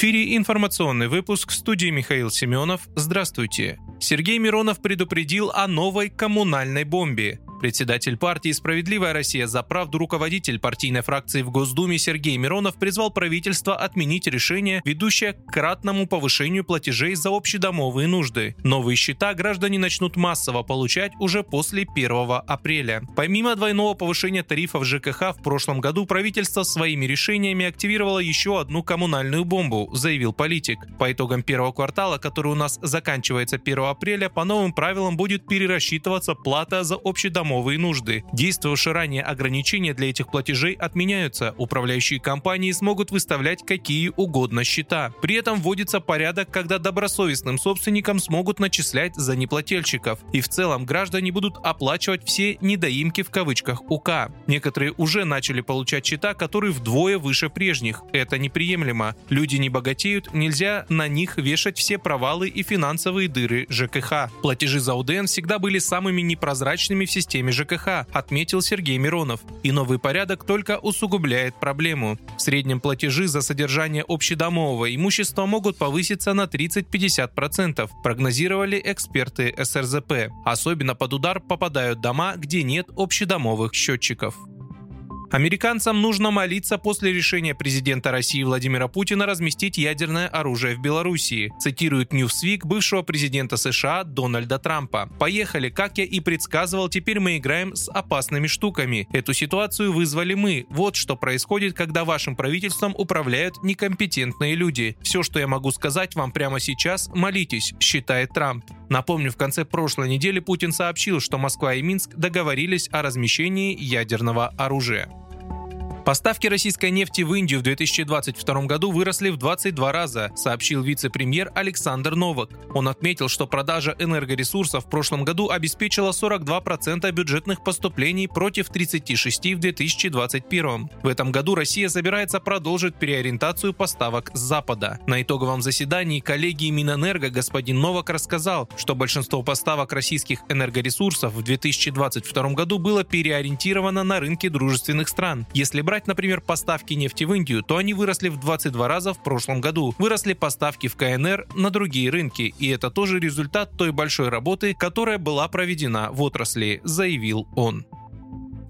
Эфире информационный выпуск студии Михаил Семенов. Здравствуйте. Сергей Миронов предупредил о новой коммунальной бомбе. Председатель партии «Справедливая Россия за правду» руководитель партийной фракции в Госдуме Сергей Миронов призвал правительство отменить решение, ведущее к кратному повышению платежей за общедомовые нужды. Новые счета граждане начнут массово получать уже после 1 апреля. Помимо двойного повышения тарифов ЖКХ в прошлом году правительство своими решениями активировало еще одну коммунальную бомбу, заявил политик. По итогам первого квартала, который у нас заканчивается 1 апреля, по новым правилам будет перерасчитываться плата за общедомовые домовые нужды. Действовавшие ранее ограничения для этих платежей отменяются. Управляющие компании смогут выставлять какие угодно счета. При этом вводится порядок, когда добросовестным собственникам смогут начислять за неплательщиков. И в целом граждане будут оплачивать все «недоимки» в кавычках УК. Некоторые уже начали получать счета, которые вдвое выше прежних. Это неприемлемо. Люди не богатеют, нельзя на них вешать все провалы и финансовые дыры ЖКХ. Платежи за УДН всегда были самыми непрозрачными в системе системе ЖКХ, отметил Сергей Миронов. И новый порядок только усугубляет проблему. В среднем платежи за содержание общедомового имущества могут повыситься на 30-50%, прогнозировали эксперты СРЗП. Особенно под удар попадают дома, где нет общедомовых счетчиков. Американцам нужно молиться после решения президента России Владимира Путина разместить ядерное оружие в Белоруссии, цитирует Newsweek бывшего президента США Дональда Трампа. «Поехали, как я и предсказывал, теперь мы играем с опасными штуками. Эту ситуацию вызвали мы. Вот что происходит, когда вашим правительством управляют некомпетентные люди. Все, что я могу сказать вам прямо сейчас, молитесь», считает Трамп. Напомню, в конце прошлой недели Путин сообщил, что Москва и Минск договорились о размещении ядерного оружия. Поставки российской нефти в Индию в 2022 году выросли в 22 раза, сообщил вице-премьер Александр Новак. Он отметил, что продажа энергоресурсов в прошлом году обеспечила 42% бюджетных поступлений против 36% в 2021. В этом году Россия собирается продолжить переориентацию поставок с Запада. На итоговом заседании коллегии Минэнерго господин Новак рассказал, что большинство поставок российских энергоресурсов в 2022 году было переориентировано на рынки дружественных стран. Если брать, например, поставки нефти в Индию, то они выросли в 22 раза в прошлом году. Выросли поставки в КНР на другие рынки, и это тоже результат той большой работы, которая была проведена в отрасли, заявил он.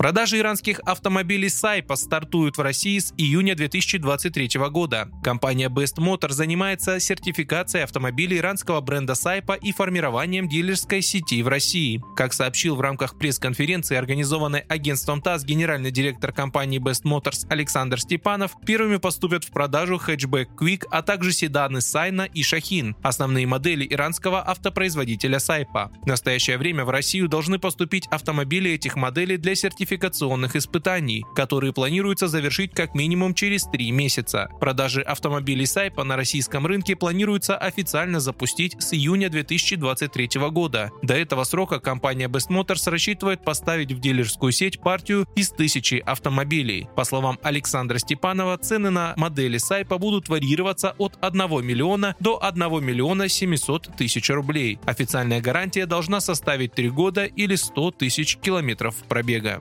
Продажи иранских автомобилей Сайпа стартуют в России с июня 2023 года. Компания Best Motor занимается сертификацией автомобилей иранского бренда Сайпа и формированием дилерской сети в России. Как сообщил в рамках пресс-конференции, организованной агентством ТАСС генеральный директор компании Best Motors Александр Степанов, первыми поступят в продажу хэтчбэк Quick, а также седаны Сайна и Шахин, основные модели иранского автопроизводителя Сайпа. В настоящее время в Россию должны поступить автомобили этих моделей для сертификации сертификационных испытаний, которые планируется завершить как минимум через три месяца. Продажи автомобилей Сайпа на российском рынке планируется официально запустить с июня 2023 года. До этого срока компания Best Motors рассчитывает поставить в дилерскую сеть партию из тысячи автомобилей. По словам Александра Степанова, цены на модели Сайпа будут варьироваться от 1 миллиона до 1 миллиона 700 тысяч рублей. Официальная гарантия должна составить 3 года или 100 тысяч километров пробега.